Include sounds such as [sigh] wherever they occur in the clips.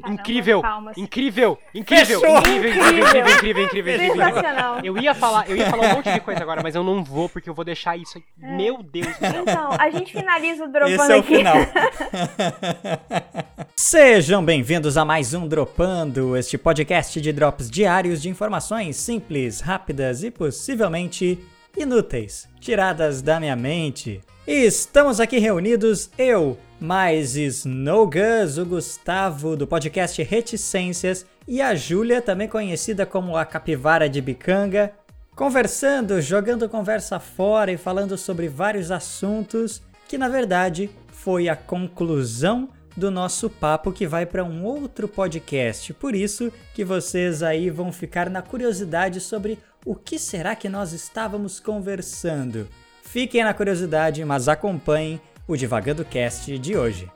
Caramba, incrível, palmas. incrível, incrível, Fechou. incrível, incrível, incrível, incrível, incrível, incrível. Sensacional. Eu ia falar, eu ia falar um monte de coisa agora, mas eu não vou porque eu vou deixar isso. aqui. Meu Deus do céu. Então, a gente finaliza o dropando Esse é o aqui. final. [laughs] Sejam bem-vindos a mais um Dropando, este podcast de drops diários de informações simples, rápidas e possivelmente inúteis, tiradas da minha mente. E estamos aqui reunidos, eu, mais Snowgus, o Gustavo do podcast Reticências e a Júlia, também conhecida como a Capivara de Bicanga, conversando, jogando conversa fora e falando sobre vários assuntos que na verdade foi a conclusão do nosso papo que vai para um outro podcast. Por isso que vocês aí vão ficar na curiosidade sobre o que será que nós estávamos conversando. Fiquem na curiosidade, mas acompanhem o Divagando Cast de hoje.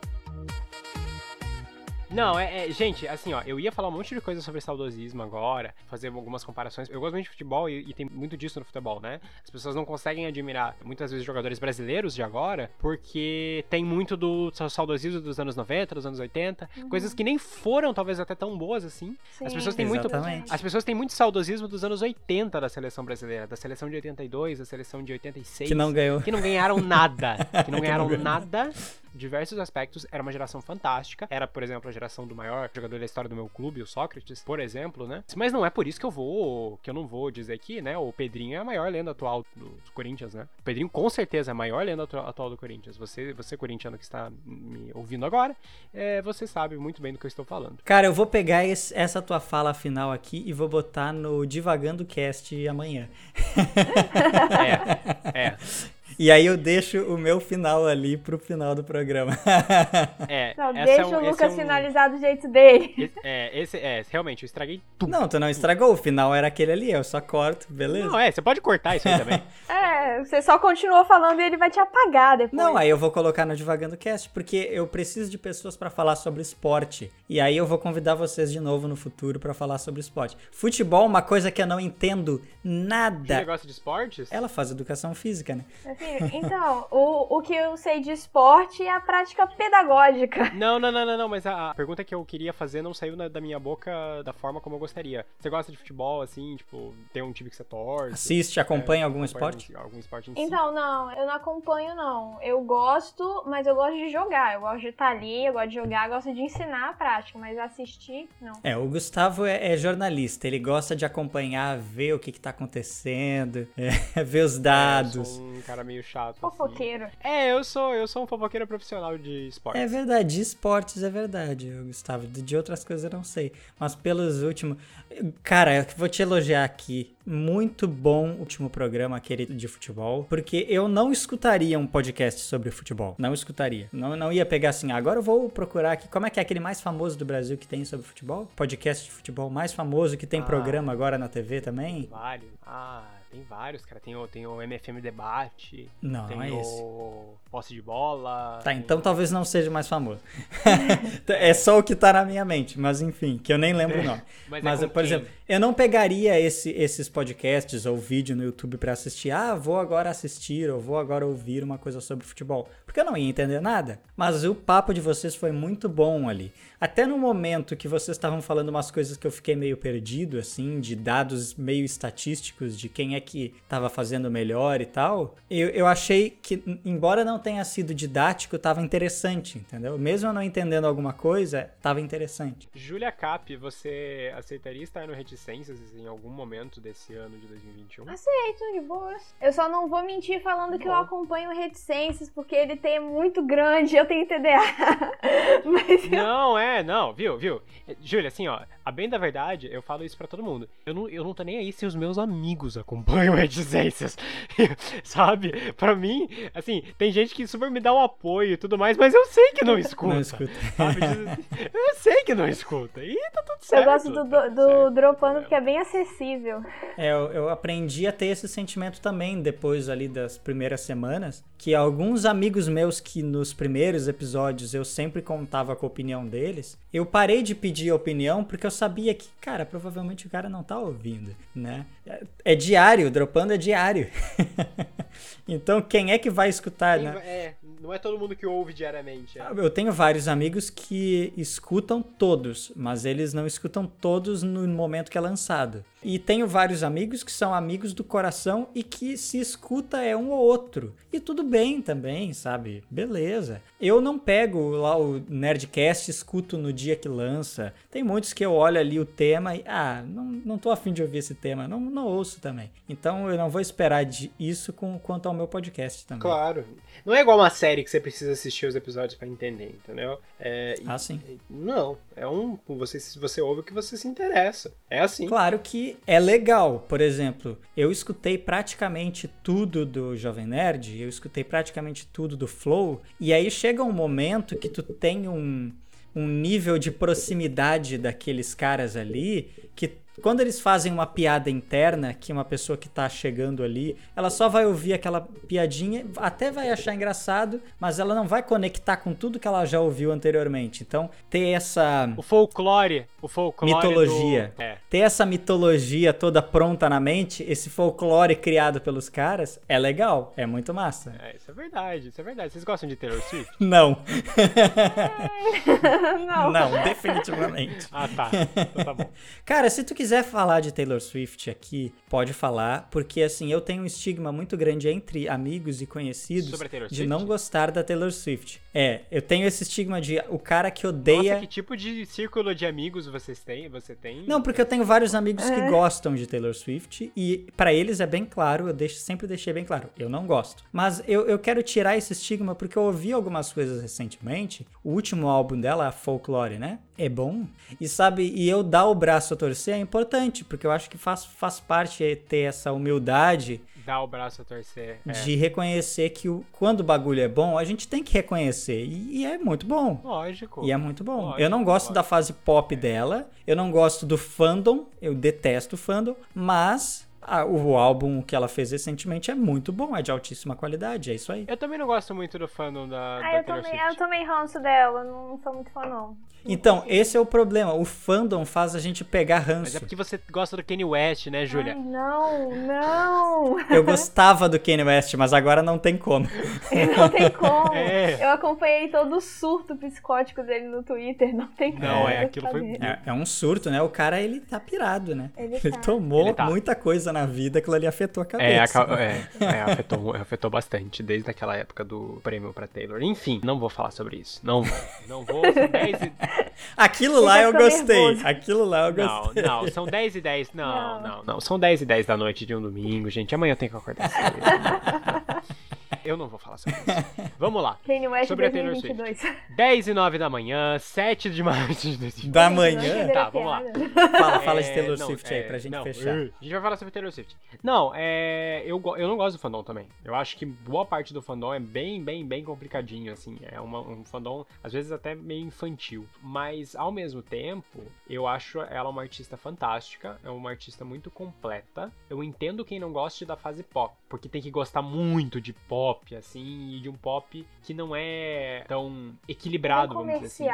Não, é, é- gente, assim, ó, eu ia falar um monte de coisa sobre saudosismo agora, fazer algumas comparações. Eu gosto muito de futebol e, e tem muito disso no futebol, né? As pessoas não conseguem admirar muitas vezes jogadores brasileiros de agora, porque tem muito do sa- saudosismo dos anos 90, dos anos 80, coisas que nem foram talvez até tão boas assim. As Sim. pessoas têm muito Exatamente. as pessoas têm muito saudosismo dos anos 80 da seleção brasileira, da seleção de 82, da seleção de 86. Que não ganhou. Que não ganharam nada. [laughs] Que não ganharam ganhou. nada. Diversos aspectos. Era uma geração fantástica. Era, por exemplo, a geração do maior jogador da história do meu clube, o Sócrates, por exemplo, né? Mas não é por isso que eu vou. que eu não vou dizer que, né? O Pedrinho é a maior lenda atual do Corinthians, né? O Pedrinho com certeza é a maior lenda atu- atual do Corinthians. Você, você corintiano que está me ouvindo agora, é, você sabe muito bem do que eu estou falando. Cara, eu vou pegar esse- essa tua fala final aqui e vou botar no Divagando Cast amanhã. É, é, [laughs] E aí eu deixo o meu final ali pro final do programa. é. [laughs] Não, essa deixa é um- o Lucas é um- finalizar do jeito dele. [laughs] Esse, é, esse, é, realmente, eu estraguei tudo. Não, tu não estragou. O final era aquele ali, eu só corto, beleza? Não, é, você pode cortar isso aí também. [laughs] É, você só continuou falando e ele vai te apagar depois. Não, aí eu vou colocar no Divagando Cast, porque eu preciso de pessoas pra falar sobre esporte. E aí eu vou convidar vocês de novo no futuro pra falar sobre esporte. Futebol, uma coisa que eu não entendo nada. negócio de esportes? Ela faz educação física, né? Filho, então, o, o que eu sei de esporte é a prática pedagógica. Não, não, não, não, não, mas a, a pergunta que eu queria fazer não saiu na- da minha boca da forma como eu gostaria. Você gosta de futebol, assim, tipo, tem um time que você torce? Assiste, acompanha É, algum acompanha esporte? um- algum esporte em si? Então, não, eu não acompanho, não. Eu gosto, mas eu gosto de jogar. Eu gosto de estar ali, eu gosto de jogar, eu gosto de ensinar a prática, mas assistir, não. É, o Gustavo é, é jornalista, ele gosta de acompanhar, ver o que, que tá acontecendo, [laughs] é, ver os É, eu dados. sou um cara meio chato. assim. Fofoqueiro. É, eu sou, eu sou um fofoqueiro profissional de esporte. É verdade, de esportes é verdade, Gustavo. De de outras coisas eu não sei. Mas pelos últimos. Cara, eu vou te elogiar aqui. Muito bom o último programa, aquele de futebol. Porque eu não escutaria um podcast sobre futebol. Não escutaria. Não, não ia pegar assim. "Ah, Agora eu vou procurar aqui. Como é que é aquele mais famoso do Brasil que tem sobre futebol? Podcast de futebol mais famoso que tem Ah. programa agora na TV também? Vários. Ah, tem vários, cara. Tem o, tem o MFM Debate. Não, tem não é o Posse de Bola. Tá, então talvez não seja mais famoso. [laughs] é só o que tá na minha mente, mas enfim, que eu nem lembro o nome. Mas, [laughs] Mas, é por quem? exemplo, eu não pegaria esse- esses podcasts ou vídeo no YouTube pra assistir. Ah, vou agora assistir ou vou agora ouvir uma coisa sobre futebol. Porque eu não ia entender nada. Mas o papo de vocês foi muito bom ali. Até no momento que vocês estavam falando umas coisas que eu fiquei meio perdido, assim, de dados meio estatísticos de quem é que tava fazendo melhor e tal, eu, eu achei que, embora não tenha sido didático, tava interessante, entendeu? Mesmo eu não entendendo alguma coisa, tava interessante. Júlia Cap, você aceitaria estar no Reticências em algum momento desse ano de 2021? Aceito, de boas. Eu só não vou mentir falando que eu Bom. acompanho reticências, porque ele tem muito grande, eu tenho TDA. [laughs] Mas eu Não, é, não, viu, viu? É, Júlia, assim, ó, a bem da verdade, eu falo isso pra todo mundo. Eu não, eu não tô nem aí se os meus amigos acompanham reticências, [laughs] sabe? Pra mim, assim, tem gente que super me dá um apoio e tudo mais, mas eu sei que não escuta. Não escuta. [laughs] Eu sei que não escuta. E tá tudo certo. Eu gosto do, tá do, do certo. Dropando porque é bem acessível. É, eu, eu aprendi a ter esse sentimento também depois ali das primeiras semanas, que alguns amigos meus que nos primeiros episódios eu sempre contava com a opinião deles, eu parei de pedir opinião porque eu sabia que, cara, provavelmente o cara não tá ouvindo, né? É, é diário, dropando é diário. [laughs] então quem é que vai escutar, Quem né? vai- É, não é todo mundo que ouve diariamente. É. Eu tenho vários amigos que escutam todos, mas eles não escutam todos no momento que é lançado. E tenho vários amigos que são amigos do coração e que se escuta é um ou outro. E tudo bem também, sabe? Beleza. Eu não pego lá o Nerdcast, escuto no dia que lança. Tem muitos que eu olho ali o tema e, ah, não, não tô afim de ouvir esse tema, não, não ouço também. Então eu não vou esperar de isso com, quanto ao meu podcast também. Claro. Não é igual uma série que você precisa assistir os episódios para entender, entendeu? É, ah, sim. Não, é um. Você, você ouve o que você se interessa. É assim. Claro que é legal. Por exemplo, eu escutei praticamente tudo do Jovem Nerd, eu escutei praticamente tudo do Flow, e aí chega um momento que tu tem um, um nível de proximidade daqueles caras ali que quando eles fazem uma piada interna, que uma pessoa que tá chegando ali, ela só vai ouvir aquela piadinha, até vai achar engraçado, mas ela não vai conectar com tudo que ela já ouviu anteriormente. Então, ter essa. O folclore. O folclore. Mitologia. Do... É. Ter essa mitologia toda pronta na mente, esse folclore criado pelos caras, é legal. É muito massa. É, isso é verdade, isso é verdade. Vocês gostam de Taylor Swift? [laughs] Não. [laughs] não. Não, definitivamente. ah, tá. Então tá bom. Cara, se tu quiser quiser falar de Taylor Swift aqui, pode falar, porque assim, eu tenho um estigma muito grande entre amigos e conhecidos de não gostar da Taylor Swift. É, eu tenho esse estigma de o cara que odeia. Nossa, que tipo de círculo de amigos vocês têm? Você tem? Não, porque eu tenho vários amigos é. que gostam de Taylor Swift e para eles é bem claro, eu deixo, sempre deixei bem claro, eu não gosto. Mas eu, eu quero tirar esse estigma porque eu ouvi algumas coisas recentemente. O último álbum dela, a Folklore, né? É bom. E sabe, e eu dar o braço a torcer é importante porque eu acho que faz, faz parte ter essa humildade. Dar o braço a torcer. É. De reconhecer que o, quando o bagulho é bom, a gente tem que reconhecer. E, e é muito bom. Lógico. E é muito bom. Lógico, eu não gosto lógico. da fase pop é. dela. Eu não gosto do fandom. Eu detesto o fandom. Mas o álbum que ela fez recentemente é muito bom, é de altíssima qualidade, é isso aí. Eu também não gosto muito do fandom da, ah, da eu Taylor também, Swift. Eu também ranço dela, não sou muito fã não. Então, esse é o problema. O fandom faz a gente pegar ranço. Mas é porque você gosta do Kanye West, né, Júlia? Não, não. Eu gostava do Kanye West, mas agora não tem como. não tem como. [laughs] É. Eu acompanhei todo o surto psicótico dele no Twitter, não tem como. Não, é, aquilo foi... É, é, um surto, né? O cara, ele tá pirado, né? Ele, ele tá. tomou ele tá. muita coisa na vida, aquilo ali afetou a é, cabeça. É, é, é afetou, afetou bastante, desde aquela época do prêmio pra Taylor. Enfim, não vou falar sobre isso. Não vou. Não vou, são 10 e... [laughs] Aquilo lá eu gostei. Nervoso. Aquilo lá eu gostei. Não, não, são [laughs] 10 e 10. Não, não, não, não. São 10 e 10 da noite de um domingo, gente. Amanhã eu tenho que acordar cedo. [laughs] Eu não vou falar sobre isso. [laughs] Vamos lá. Kanye West sobre 2022. a Taylor Swift. 10 e 9 da manhã, 7 de março de 2022. Da manhã? Tá, vamos lá. Fala, fala de é, Taylor Swift aí, pra gente não, fechar. A gente vai falar sobre Taylor Swift. Não, é, eu, eu não gosto do fandom também. Eu acho que boa parte do fandom é bem, bem, bem complicadinho, assim. É uma, um fandom, às vezes, até meio infantil. Mas, ao mesmo tempo, eu acho ela uma artista fantástica. É uma artista muito completa. Eu entendo quem não goste da fase pop. Porque tem que gostar muito de pop, assim, e de um pop que não é tão equilibrado, vamos dizer assim.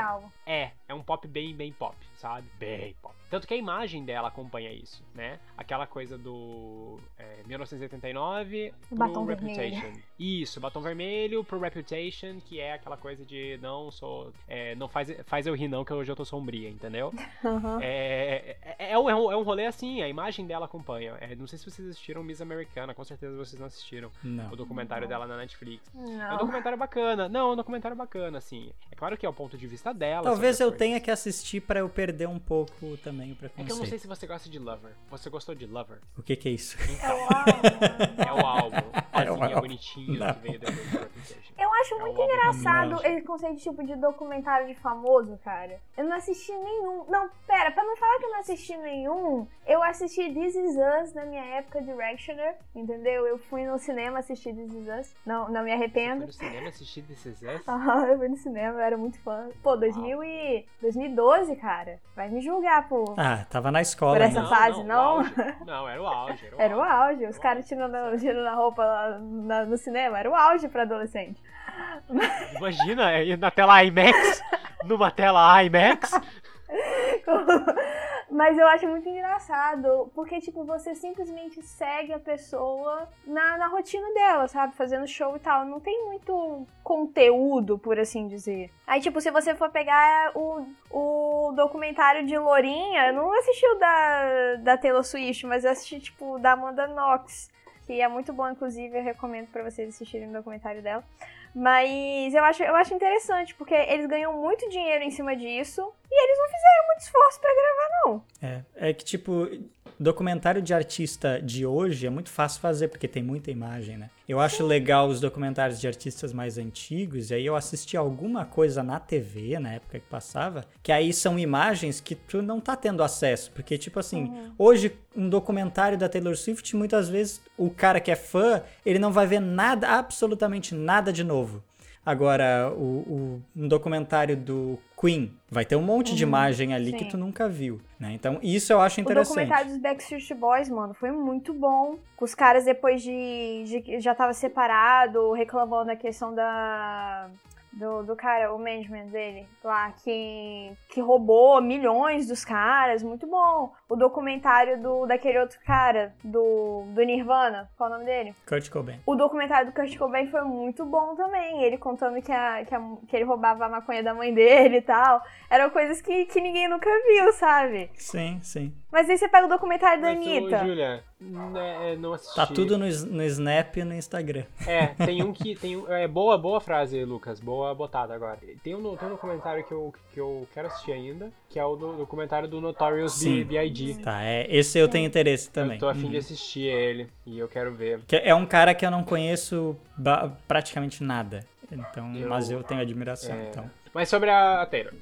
É, é um pop bem, bem pop, sabe? Bem pop. Tanto que a imagem dela acompanha isso, né? Aquela coisa do é, 1989 pro batom Reputation. Vermelho. Isso, batom vermelho pro Reputation, que é aquela coisa de não sou. É, não faz, faz eu rir, não, que hoje eu tô sombria, entendeu? [laughs] Uhum. É, é, é, um, é um rolê assim, a imagem dela acompanha. É, não sei se vocês assistiram Miss Americana, com certeza vocês não assistiram não. o documentário não. dela na Netflix. Não. É um documentário bacana. Não, é um documentário bacana, assim. É claro que é o ponto de vista dela. Talvez eu tenha que assistir para eu perder um pouco também o preconceito. É que eu não sei se você gosta de Lover. Você gostou de Lover? O que que é isso? Então, [laughs] é o álbum. É bonitinho não. que veio depois do Eu acho é muito engraçado esse conceito tipo de documentário de famoso, cara. Eu não assisti nenhum. Não, pera, pra não falar que eu não assisti nenhum, eu assisti This Is Us na minha época de Rectioner, entendeu? Eu fui no cinema assistir This Is Us. Não, não me arrependo. Você foi no cinema assistir This Is Us? [laughs] Aham, eu fui no cinema, eu era muito fã. Pô, 2000 e... 2012, cara. Vai me julgar, pô. Ah, tava na escola. Por essa não, fase, não? Não, [laughs] não era o auge. Era o, era auge. o auge. Os caras tirando, tirando a roupa lá na, no cinema. Era o auge pra adolescente. Imagina, na tela IMAX, numa tela IMAX. [laughs] Mas eu acho muito engraçado, porque, tipo, você simplesmente segue a pessoa na, na rotina dela, sabe? Fazendo show e tal. Não tem muito conteúdo, por assim dizer. Aí, tipo, se você for pegar o, o documentário de Lourinha, eu não assisti o da, da Taylor Swift, mas eu assisti, tipo, da Amanda Knox, que é muito bom, inclusive, eu recomendo para vocês assistirem o documentário dela. Mas eu acho, eu acho interessante, porque eles ganham muito dinheiro em cima disso e eles não fizeram muito esforço para gravar, não. É, é que, tipo, documentário de artista de hoje é muito fácil fazer, porque tem muita imagem, né? Eu acho legal os documentários de artistas mais antigos, e aí eu assisti alguma coisa na TV, na época que passava, que aí são imagens que tu não tá tendo acesso, porque, tipo assim, uhum. hoje um documentário da Taylor Swift, muitas vezes o cara que é fã, ele não vai ver nada, absolutamente nada de novo. Agora, o, o, um documentário do Queen vai ter um monte uhum, de imagem ali sim. que tu nunca viu, né? Então, isso eu acho interessante. O documentário dos Backstreet Boys, mano, foi muito bom. Os caras, depois de, de já tava separado, reclamando da questão da do, do cara, o management dele lá, que, que roubou milhões dos caras, muito bom. O documentário do, daquele outro cara, do, do Nirvana, qual é o nome dele? Kurt Cobain. O documentário do Kurt Cobain foi muito bom também, ele contando que, a, que, a, que ele roubava a maconha da mãe dele e tal. Eram coisas que, que ninguém nunca viu, sabe? Sim, sim. Mas aí você pega o documentário da Anitta. Julia, né, não assisti. Tá tudo no, no Snap e no Instagram. É, tem um [laughs] que. Tem um, é boa, boa frase, Lucas. Boa botada agora. Tem um, tem um documentário que eu, que eu quero assistir ainda, que é o do, documentário do Notorious B.I.G. Tá, é, esse eu tenho interesse também. Eu tô afim uhum. de assistir ele e eu quero ver. Que é um cara que eu não conheço praticamente nada. Então, eu, mas eu tenho admiração. É... Então. Mas sobre a Taylor.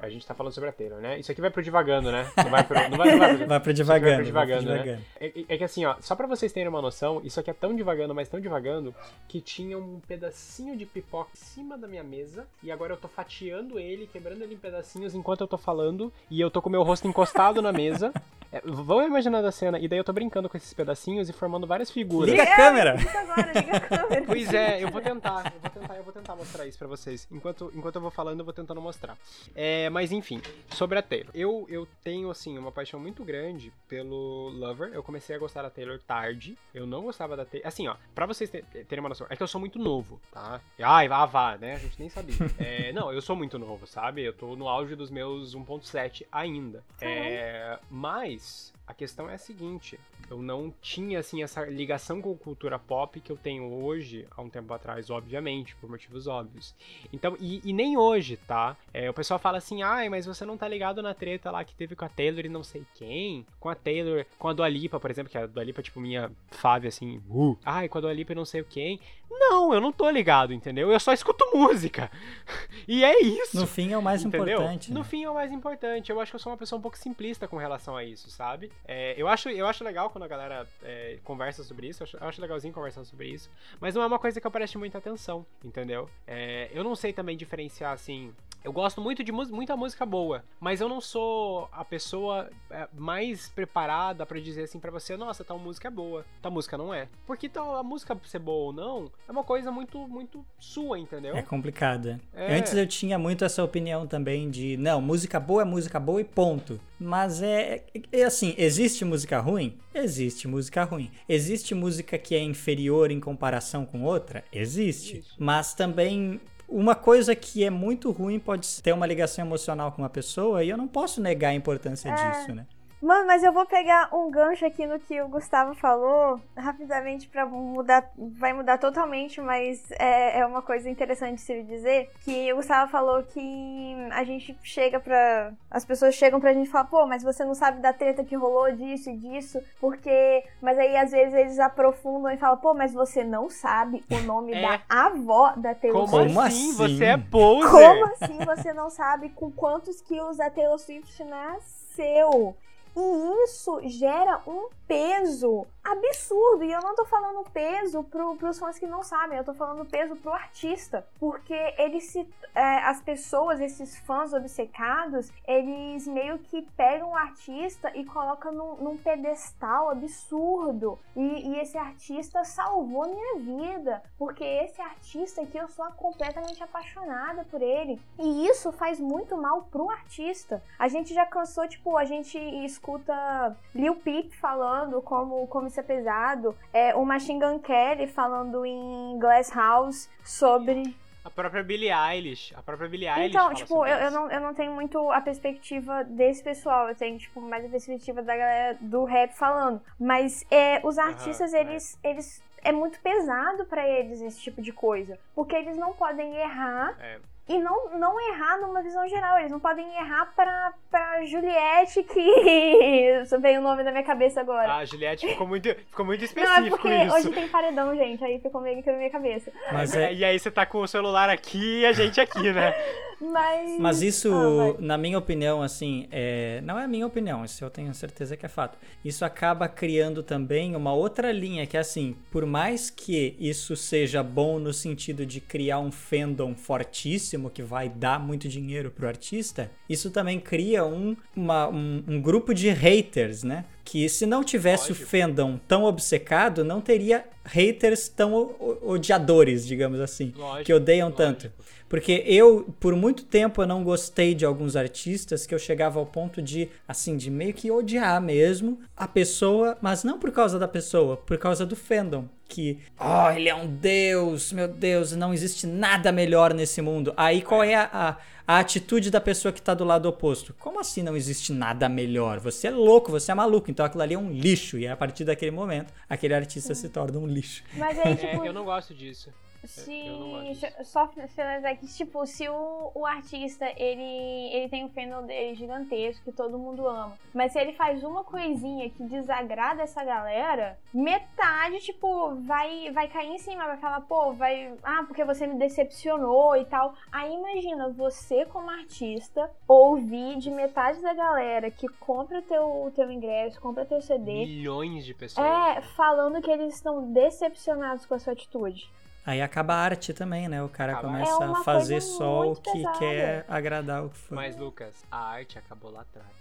A gente tá falando sobre a Taylor, né? Isso aqui vai pro divagando, né? Não vai pro, não vai, não [laughs] vai, pro, vai pro divagando. Vai pro divagando, vai pro divagando. Né? É, é, que assim, ó, só pra vocês terem uma noção, isso aqui é tão divagando, mas tão divagando, que tinha um pedacinho de pipoca em cima da minha mesa, e agora eu tô fatiando ele, quebrando ele em pedacinhos enquanto eu tô falando, e eu tô com o meu rosto encostado na mesa. É, vão imaginando a cena, e daí eu tô brincando com esses pedacinhos e formando várias figuras. Liga a câmera! É, agora, liga a câmera. Pois é, eu vou tentar, eu vou tentar, eu vou tentar mostrar isso pra vocês. Enquanto, enquanto eu vou falando, eu vou tentando mostrar. É, mas enfim, sobre a Taylor. Eu, eu tenho, assim, uma paixão muito grande pelo Lover. Eu comecei a gostar da Taylor tarde. Eu não gostava da Taylor. Assim, ó, pra vocês terem uma noção, é que eu sou muito novo, tá? Ai, vá, vá, né? A gente nem sabia. [laughs] É, não, eu sou muito novo, sabe? Eu tô no auge dos meus 1.7 ainda. É, mas Peace. A questão é a seguinte: eu não tinha assim essa ligação com cultura pop que eu tenho hoje, há um tempo atrás, obviamente, por motivos óbvios. Então, e, e nem hoje, tá? É, o pessoal fala assim: ai, mas você não tá ligado na treta lá que teve com a Taylor e não sei quem? Com a Taylor, com a Dua Lipa, por exemplo, que a Dua Lipa, tipo, minha fave, assim, uh, ai, com a Dua Lipa e não sei quem. Não, eu não tô ligado, entendeu? Eu só escuto música. [laughs] e é isso. No fim é o mais entendeu? importante. No né? fim é o mais importante. Eu acho que eu sou uma pessoa um pouco simplista com relação a isso, sabe? É, eu, acho, eu acho legal quando a galera é, conversa sobre isso, eu acho, eu acho, legalzinho conversar sobre isso, mas não é uma coisa que eu preste muita atenção, entendeu? É, eu não sei também diferenciar, assim, eu gosto muito de muita música boa, mas eu não sou a pessoa é, mais preparada para dizer assim para você, nossa, tal música é boa, tal música não é. Porque tal a música ser boa ou não é uma coisa muito muito sua, entendeu? É complicada. É. Antes eu tinha muito essa opinião também de, não, música boa é música boa e ponto. Mas é, é assim, existe música ruim? Existe música ruim. Existe música que é inferior em comparação com outra? Existe. Isso. Mas também uma coisa que é muito ruim pode ter uma ligação emocional com uma pessoa e eu não posso negar a importância é. disso, né? Mano, mas eu vou pegar um gancho aqui no que o Gustavo falou, rapidamente, para mudar. Vai mudar totalmente, mas é, é uma coisa interessante de se dizer. Que o Gustavo falou que a gente chega pra. As pessoas chegam pra gente e falam, pô, mas você não sabe da treta que rolou disso e disso, porque. Mas aí às vezes eles aprofundam e falam, pô, mas você não sabe o nome é. da avó da Taylor Como Swift. Como assim? Você é poser? Como assim você não sabe com quantos quilos a Taylor Swift nasceu? E isso gera um peso absurdo. E eu não tô falando peso pro, pros fãs que não sabem, eu tô falando peso pro artista. Porque eles se. É, as pessoas, esses fãs obcecados, eles meio que pegam o artista e colocam num, num pedestal absurdo. E, e, esse artista salvou minha vida. Porque esse artista aqui eu sou completamente apaixonada por ele. E isso faz muito mal pro artista. A gente já cansou, tipo, a gente escuta Lil Peep falando como, como isso é pesado. É, o Machine Gun Kelly falando em Glass House sobre a própria Billie Eilish. A própria Billie Eilish. Então, tipo, eu, eu, não, eu não tenho muito a perspectiva desse pessoal. Eu tenho, tipo, mais a perspectiva da galera do rap falando. Mas é, os artistas, uhum, eles, é. eles. É muito pesado para eles esse tipo de coisa. Porque eles não podem errar. É e não, não errar numa visão geral. Eles não podem errar pra, pra Juliette, que. [laughs] veio o nome da minha cabeça agora. Ah, Juliette ficou muito, ficou muito específico. [laughs] Não, é porque isso. hoje tem paredão, gente. Aí ficou meio que na minha cabeça. Mas é... E aí você tá com o celular aqui e a gente aqui, né? [laughs] Mas, Mas isso, ah, na minha opinião, assim, é... não é a minha opinião, isso eu tenho certeza que é fato. Isso acaba criando também uma outra linha, que é assim, por mais que isso seja bom no sentido de criar um fandom fortíssimo que vai dar muito dinheiro pro artista, isso também cria um, uma, um, um grupo de haters, né? Que se não tivesse Lógico. o fandom tão obcecado, não teria haters tão odiadores, digamos assim, Lógico. que odeiam Lógico. tanto. Porque eu, por muito tempo, eu não gostei de alguns artistas que eu chegava ao ponto de, assim, de meio que odiar mesmo a pessoa, mas não por causa da pessoa, por causa do fandom. Que, oh, ele é um deus, meu Deus, não existe nada melhor nesse mundo. Aí qual é a, a, a atitude da pessoa que tá do lado oposto? Como assim não existe nada melhor? Você é louco, você é maluco, então aquilo ali é um lixo. E a partir daquele momento, aquele artista se torna um lixo. Mas aí, [laughs] tipo... É, eu não gosto disso. Se sofre é que, tipo, se o, o artista ele, ele tem um fandom dele gigantesco que todo mundo ama, mas se ele faz uma coisinha que desagrada essa galera, metade, tipo, vai, vai cair em cima, vai falar, pô, vai. Ah, porque você me decepcionou e tal. Aí imagina você, como artista, ouvir de metade da galera que compra teu, teu ingresso, compra teu CD. Milhões de pessoas. É, falando que eles estão decepcionados com a sua atitude. Aí acaba a arte também, né? O cara acaba. começa é a fazer só o que pesada. quer agradar o fã. Mas, Lucas, a arte acabou lá atrás.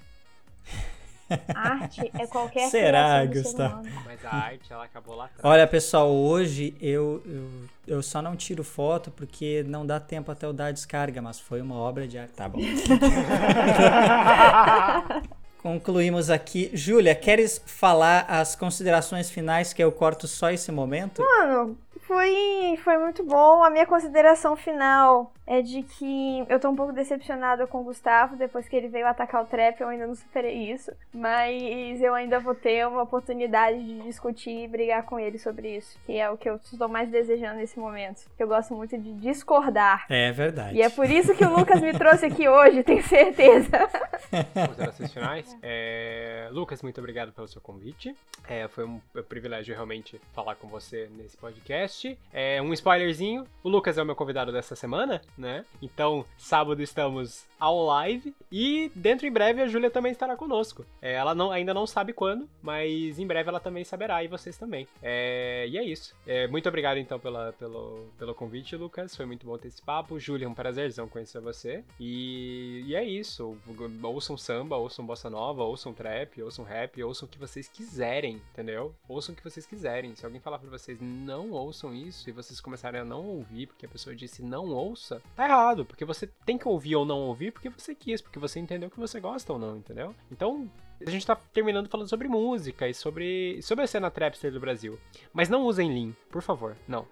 Arte é qualquer Será, Gustavo? Mas a arte, ela acabou lá atrás. Olha, pessoal, hoje eu, eu, eu só não tiro foto porque não dá tempo até eu dar a descarga, mas foi uma obra de arte. Tá bom. [laughs] Concluímos aqui. Júlia, queres falar as considerações finais que eu corto só esse momento? Mano, foi, foi muito bom. A minha consideração final é de que eu tô um pouco decepcionada com o Gustavo depois que ele veio atacar o trap, eu ainda não superei isso, mas eu ainda vou ter uma oportunidade de discutir e brigar com ele sobre isso, que é o que eu estou mais desejando nesse momento. Eu gosto muito de discordar. É verdade. E é por isso que o Lucas me trouxe aqui hoje, tenho certeza. [laughs] Considerações finais. É... Lucas, muito obrigado pelo seu convite. É, foi um privilégio realmente falar com você nesse podcast. É um spoilerzinho. O Lucas é o meu convidado dessa semana né? Então, sábado estamos ao live e dentro em breve a Júlia também estará conosco. É, ela não, ainda não sabe quando, mas em breve ela também saberá e vocês também. É, e é isso. É, muito obrigado então pela, pelo, pelo convite, Lucas. Foi muito bom ter esse papo. Júlia, é um prazerzão conhecer você. E, e é isso. Ouçam samba, ouçam bossa nova, ouçam trap, ouçam rap, ouçam o que vocês quiserem, entendeu? Ouçam o que vocês quiserem. Se alguém falar pra vocês não ouçam isso e vocês começarem a não ouvir porque a pessoa disse não ouça, tá errado, porque você tem que ouvir ou não ouvir porque você quis, porque você entendeu que você gosta ou não, entendeu? Então, a gente tá terminando falando sobre música e sobre, sobre a cena trapster do Brasil. Mas não usem Lean, por favor, não.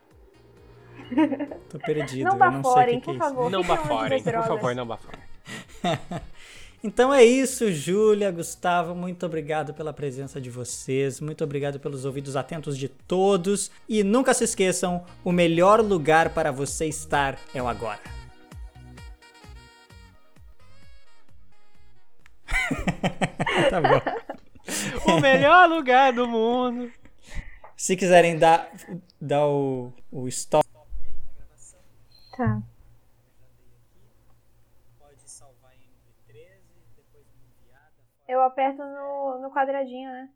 Tô perdido, não eu não sei o que, que é favor, Não baforem, por favor, não baforem. [laughs] Então é isso, Júlia, Gustavo, muito obrigado pela presença de vocês, muito obrigado pelos ouvidos atentos de todos e nunca se esqueçam, o melhor lugar para você estar é o agora. [laughs] tá bom. O melhor lugar do mundo. Se quiserem dar, dar o, o stop. Tá. Eu aperto no, no quadradinho, né?